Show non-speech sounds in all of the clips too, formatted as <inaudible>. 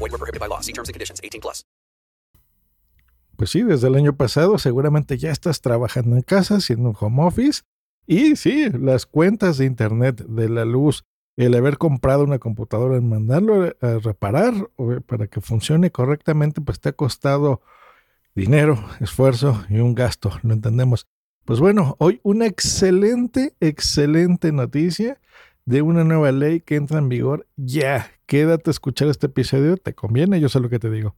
Void were prohibited by law. See terms and conditions. 18 plus. Pues sí, desde el año pasado seguramente ya estás trabajando en casa, haciendo un home office. Y sí, las cuentas de internet, de la luz, el haber comprado una computadora, en mandarlo a reparar o para que funcione correctamente, pues te ha costado dinero, esfuerzo y un gasto, lo entendemos. Pues bueno, hoy una excelente, excelente noticia de una nueva ley que entra en vigor ya. Quédate a escuchar este episodio, te conviene, yo sé lo que te digo.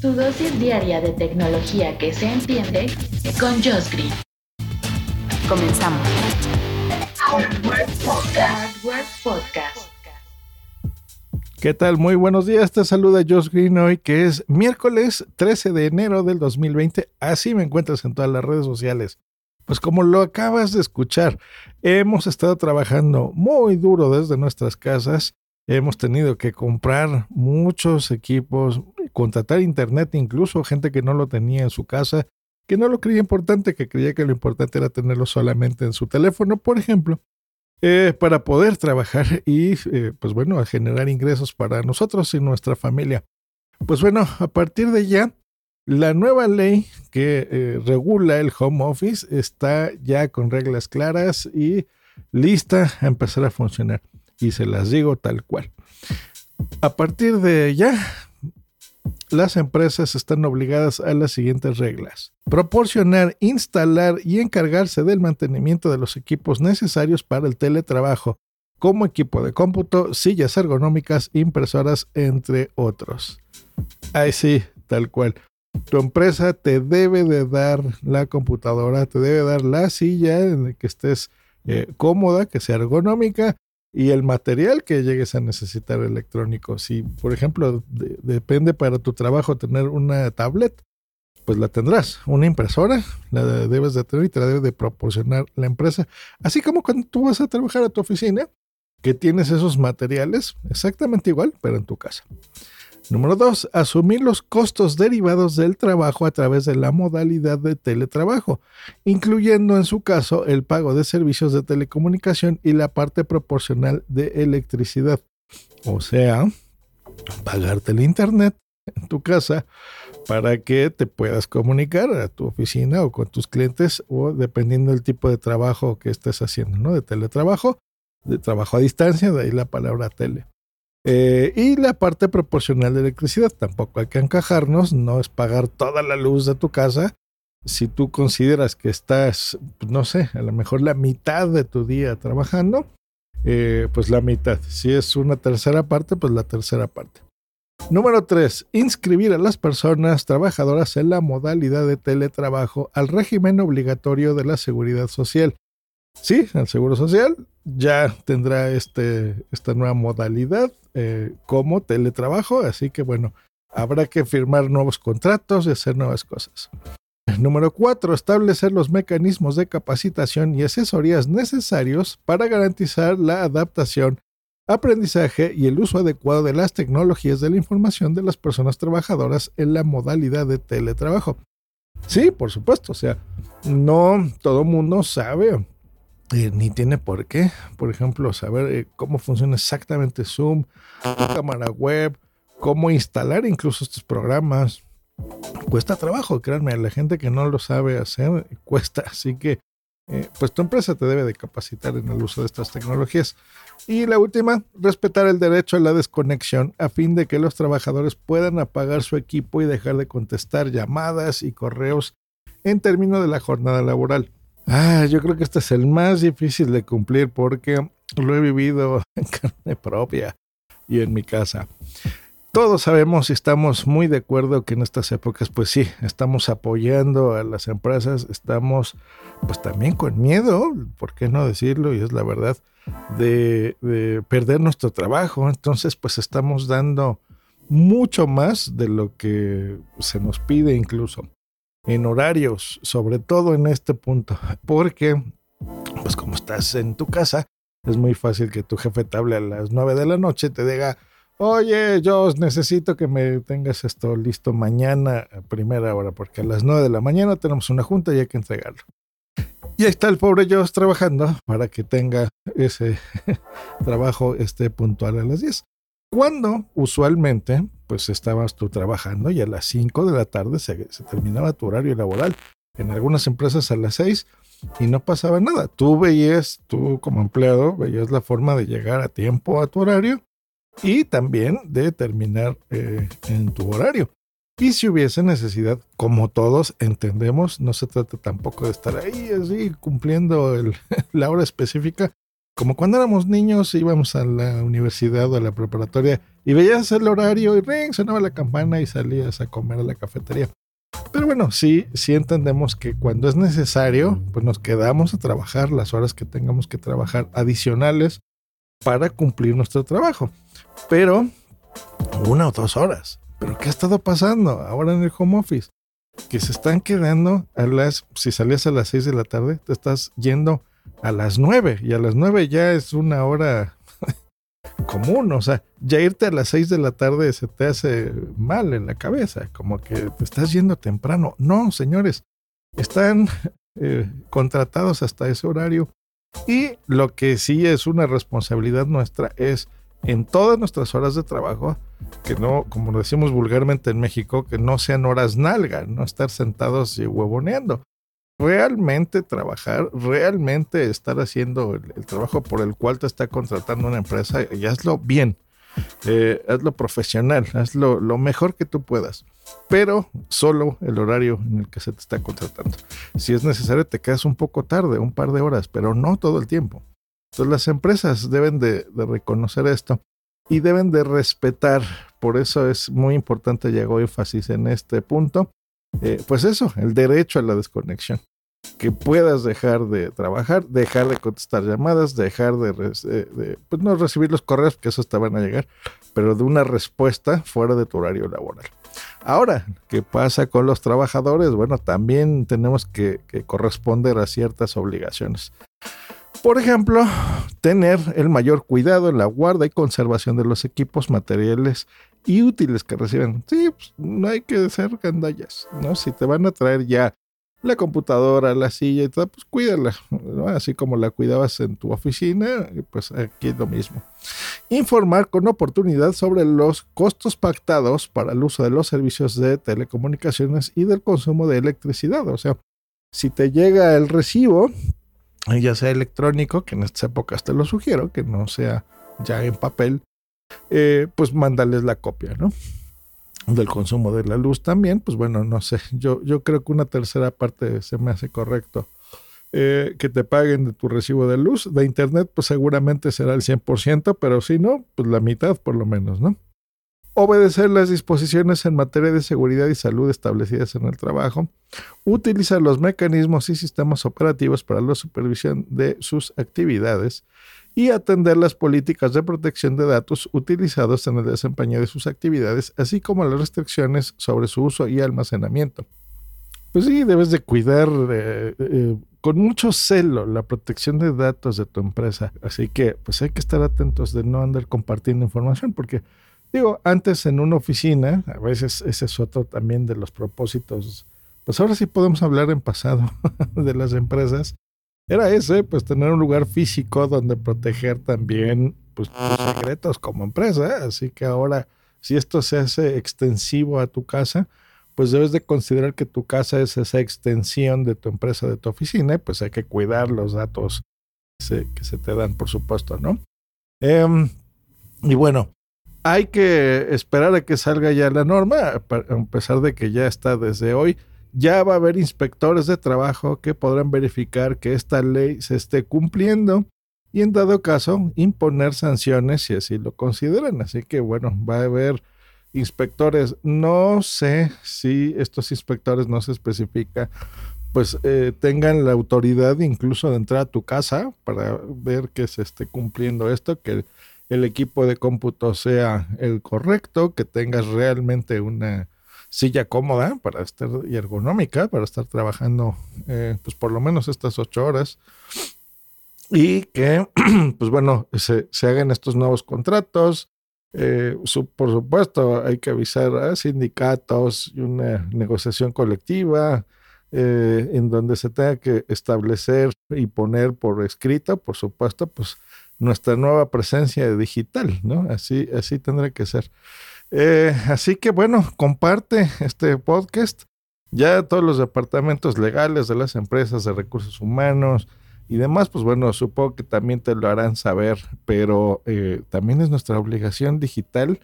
Tu dosis diaria de tecnología que se entiende con Josh Green. Comenzamos. Hardware Podcast. ¿Qué tal? Muy buenos días. Te saluda Josh Green hoy, que es miércoles 13 de enero del 2020. Así me encuentras en todas las redes sociales. Pues como lo acabas de escuchar, hemos estado trabajando muy duro desde nuestras casas. Hemos tenido que comprar muchos equipos, contratar internet, incluso gente que no lo tenía en su casa, que no lo creía importante, que creía que lo importante era tenerlo solamente en su teléfono, por ejemplo. Eh, para poder trabajar y, eh, pues bueno, generar ingresos para nosotros y nuestra familia. Pues bueno, a partir de ya, la nueva ley que eh, regula el home office está ya con reglas claras y lista a empezar a funcionar. Y se las digo tal cual. A partir de ya, las empresas están obligadas a las siguientes reglas. Proporcionar, instalar y encargarse del mantenimiento de los equipos necesarios para el teletrabajo, como equipo de cómputo, sillas ergonómicas, impresoras, entre otros. Ahí sí, tal cual. Tu empresa te debe de dar la computadora, te debe dar la silla en la que estés eh, cómoda, que sea ergonómica, y el material que llegues a necesitar electrónico. Si, por ejemplo, depende para tu trabajo tener una tablet, pues la tendrás. Una impresora la debes de tener y te la debe de proporcionar la empresa. Así como cuando tú vas a trabajar a tu oficina, que tienes esos materiales exactamente igual, pero en tu casa. Número dos, asumir los costos derivados del trabajo a través de la modalidad de teletrabajo, incluyendo en su caso el pago de servicios de telecomunicación y la parte proporcional de electricidad. O sea, pagarte el internet en tu casa para que te puedas comunicar a tu oficina o con tus clientes o dependiendo del tipo de trabajo que estés haciendo, ¿no? De teletrabajo, de trabajo a distancia, de ahí la palabra tele. Eh, y la parte proporcional de electricidad, tampoco hay que encajarnos, no es pagar toda la luz de tu casa. Si tú consideras que estás, no sé, a lo mejor la mitad de tu día trabajando, eh, pues la mitad. Si es una tercera parte, pues la tercera parte. Número 3. Inscribir a las personas trabajadoras en la modalidad de teletrabajo al régimen obligatorio de la seguridad social. Sí, el Seguro Social ya tendrá este, esta nueva modalidad eh, como teletrabajo, así que bueno, habrá que firmar nuevos contratos y hacer nuevas cosas. Número 4. Establecer los mecanismos de capacitación y asesorías necesarios para garantizar la adaptación, aprendizaje y el uso adecuado de las tecnologías de la información de las personas trabajadoras en la modalidad de teletrabajo. Sí, por supuesto, o sea, no todo mundo sabe eh, ni tiene por qué, por ejemplo, saber eh, cómo funciona exactamente Zoom, tu cámara web, cómo instalar incluso estos programas. Cuesta trabajo, créanme, la gente que no lo sabe hacer <laughs> cuesta, así que eh, pues tu empresa te debe de capacitar en el uso de estas tecnologías. Y la última, respetar el derecho a la desconexión a fin de que los trabajadores puedan apagar su equipo y dejar de contestar llamadas y correos en términos de la jornada laboral. Ah, yo creo que este es el más difícil de cumplir porque lo he vivido <laughs> en carne propia y en mi casa. todos sabemos y estamos muy de acuerdo que en estas épocas, pues sí, estamos apoyando a las empresas, estamos pues también con miedo, ¿por qué no decirlo? Y es la verdad, de, de perder nuestro trabajo. Entonces, pues estamos dando mucho más de lo que se nos pide incluso en horarios, sobre todo en este punto, porque pues como estás en tu casa, es muy fácil que tu jefe te hable a las 9 de la noche, te diga, oye, yo necesito que me tengas esto listo mañana a primera hora, porque a las 9 de la mañana tenemos una junta y hay que entregarlo. Y ahí está el pobre Joss trabajando para que tenga ese <laughs> trabajo este puntual a las 10. Cuando usualmente, pues estabas tú trabajando y a las 5 de la tarde se, terminaba tu horario laboral. En algunas empresas a las 6 y no pasaba nada. Tú veías, tú como empleado, veías la forma de llegar a tiempo a tu horario y también de terminar eh, en tu horario. Y si hubiese necesidad, como todos entendemos, no se trata tampoco de estar ahí así cumpliendo <laughs> la hora específica. Como cuando éramos niños, íbamos a la universidad o a la preparatoria y veías el horario y ring, sonaba la campana y salías a comer a la cafetería. Pero bueno, sí, sí entendemos que cuando es necesario, pues nos quedamos a trabajar las horas que tengamos que trabajar adicionales para cumplir nuestro trabajo. Pero una o dos horas. Pero ¿qué ha estado pasando ahora en el home office? Que se están quedando a las, si salías a las seis de la tarde, te estás yendo a las nueve y a las nueve ya es una hora <laughs> común, o sea, ya irte a las 6 de la tarde se te hace mal en la cabeza, como que te estás yendo temprano. No, señores, están <laughs> eh, contratados hasta ese horario y lo que sí es una responsabilidad nuestra es en todas nuestras horas de trabajo, que no, como decimos vulgarmente en México, que no sean horas nalga, no estar sentados y huevoneando realmente trabajar, realmente estar haciendo el, trabajo por el cual te está contratando una empresa y hazlo bien, eh, hazlo profesional, hazlo lo mejor que tú puedas, pero solo el horario en el que se te está contratando. Si es necesario, te quedas un poco tarde, un par de horas, pero no todo el tiempo. Entonces las empresas deben de, reconocer esto y deben de respetar, por eso es muy importante y hago énfasis en este punto, eh, pues eso, el derecho a la desconexión. Que puedas dejar de trabajar, dejar de contestar llamadas, dejar de, de, pues no recibir los correos, porque esos te van a llegar, pero de una respuesta fuera de tu horario laboral. Ahora, ¿qué pasa con los trabajadores? Bueno, también tenemos que, que corresponder a ciertas obligaciones. Por ejemplo, tener el mayor cuidado en la guarda y conservación de los equipos, materiales y útiles que reciben. Sí, pues, no hay que ser gandallas, ¿no? Si te van a traer ya la computadora, la silla y todo, pues cuídala, así como la cuidabas en tu oficina, pues aquí es lo mismo. Informar con oportunidad sobre los costos pactados para el uso de los servicios de telecomunicaciones y del consumo de electricidad. O sea, si te llega el recibo, ya sea electrónico, que en estas épocas te lo sugiero, que no sea ya en papel, eh, pues mándales la copia, ¿no? Del consumo de la luz también, pues bueno, no sé, yo, yo creo que una tercera parte se me hace correcto. Eh, que te paguen de tu recibo de luz. De internet, pues seguramente será el 100%, pero si no, pues la mitad por lo menos, ¿no? Obedecer las disposiciones en materia de seguridad y salud establecidas en el trabajo. Utilizar los mecanismos y sistemas operativos para la supervisión de sus actividades y atender las políticas de protección de datos utilizados en el desempeño de sus actividades, así como las restricciones sobre su uso y almacenamiento. Pues sí, debes de cuidar eh, eh, con mucho celo la protección de datos de tu empresa. Así que pues hay que estar atentos de no andar compartiendo información porque digo, antes en una oficina, a veces ese es otro también de los propósitos, pues ahora sí podemos hablar en pasado <laughs> de las empresas, era ese, pues tener un lugar físico donde proteger también pues, tus secretos como empresa. Así que ahora, si esto se hace extensivo a tu casa, pues debes de considerar que tu casa es esa extensión de tu empresa, de tu oficina, y pues hay que cuidar los datos que se, te dan, por supuesto, ¿no? Eh, y bueno, hay que esperar a que salga ya la norma, a pesar de que ya está desde hoy ya va a haber inspectores de trabajo que podrán verificar que esta ley se esté cumpliendo y en dado caso imponer sanciones si así lo consideran. Así que bueno, va a haber inspectores. No sé si estos inspectores no se especifica, pues eh, tengan la autoridad incluso de entrar a tu casa para ver que se esté cumpliendo esto, que el equipo de cómputo sea el correcto, que tengas realmente una silla cómoda para estar y ergonómica para estar trabajando eh, pues por lo menos estas ocho horas y que <clears throat> pues bueno se, se hagan estos nuevos contratos eh, por supuesto, hay que avisar a sindicatos y una negociación colectiva eh, en donde se tenga que establecer y poner por escrito, por supuesto, pues nuestra nueva presencia digital, ¿no? Así, así tendrá que ser. Eh, así que bueno, comparte este podcast. Ya todos los departamentos legales de las empresas de recursos humanos, y demás, pues bueno, supongo que también te lo harán saber, pero eh, también es nuestra obligación digital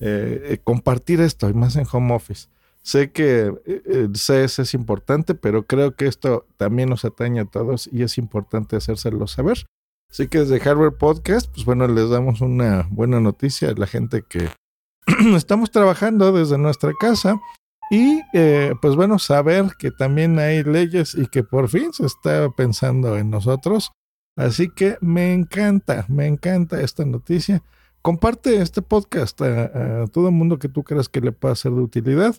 eh, eh, compartir esto, y más en home office. Sé que el CS es importante, pero creo que esto también nos atañe a todos y es importante hacérselo saber. Así que desde Hardware Podcast, pues bueno, les damos una buena noticia a la gente que <clears throat> estamos trabajando desde nuestra casa y eh, pues bueno, saber que también hay leyes y que por fin se está pensando en nosotros. Así que me encanta, me encanta esta noticia. Comparte este podcast a, todo el mundo que tú creas que le pueda ser de utilidad.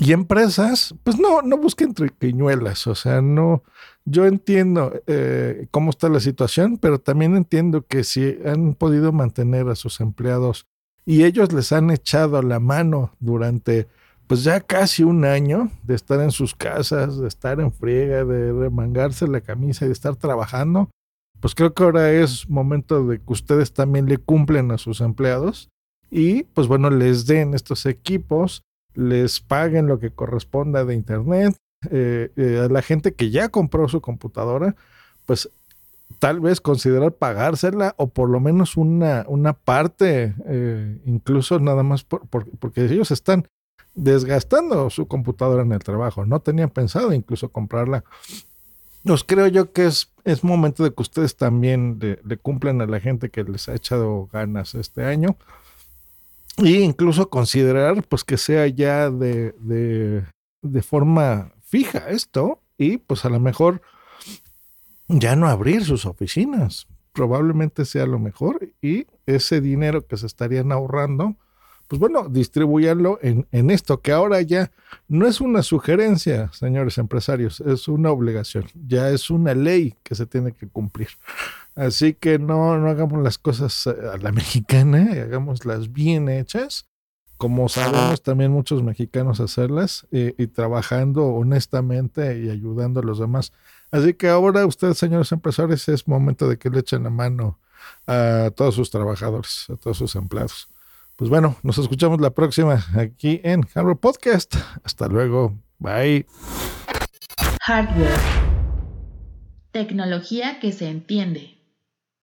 Y empresas, pues no, no busquen triquiñuelas, o sea, no, yo entiendo eh, cómo está la situación, pero también entiendo que si han podido mantener a sus empleados y ellos les han echado la mano durante pues ya casi un año de estar en sus casas, de estar en friega, de remangarse la camisa y de estar trabajando, pues creo que ahora es momento de que ustedes también le cumplen a sus empleados y pues bueno, les den estos equipos, les paguen lo que corresponda de internet. Eh, eh, a la gente que ya compró su computadora, pues tal vez considerar pagársela o por lo menos una, una parte, eh, incluso nada más porque ellos están desgastando su computadora en el trabajo. No tenían pensado incluso comprarla. Pues creo yo que es, es momento de que ustedes también le, cumplan a la gente que les ha echado ganas este año. E incluso considerar pues que sea ya de, de, de forma fija esto y pues a lo mejor ya no abrir sus oficinas. Probablemente sea lo mejor y ese dinero que se estarían ahorrando pues bueno, distribuyanlo en, en, esto, que ahora ya no es una sugerencia, señores empresarios, es una obligación, ya es una ley que se tiene que cumplir. Así que no, no hagamos las cosas a la <laughs> mexicana, hagámoslas bien hechas, como sabemos también muchos mexicanos hacerlas, eh, y trabajando honestamente y ayudando a los demás. Así que ahora ustedes, señores empresarios, es momento de que le echen la mano a todos sus trabajadores, a todos sus empleados. Pues bueno, nos escuchamos la próxima aquí en Hardware Podcast. Hasta luego. Bye. Hardware. Tecnología que se entiende.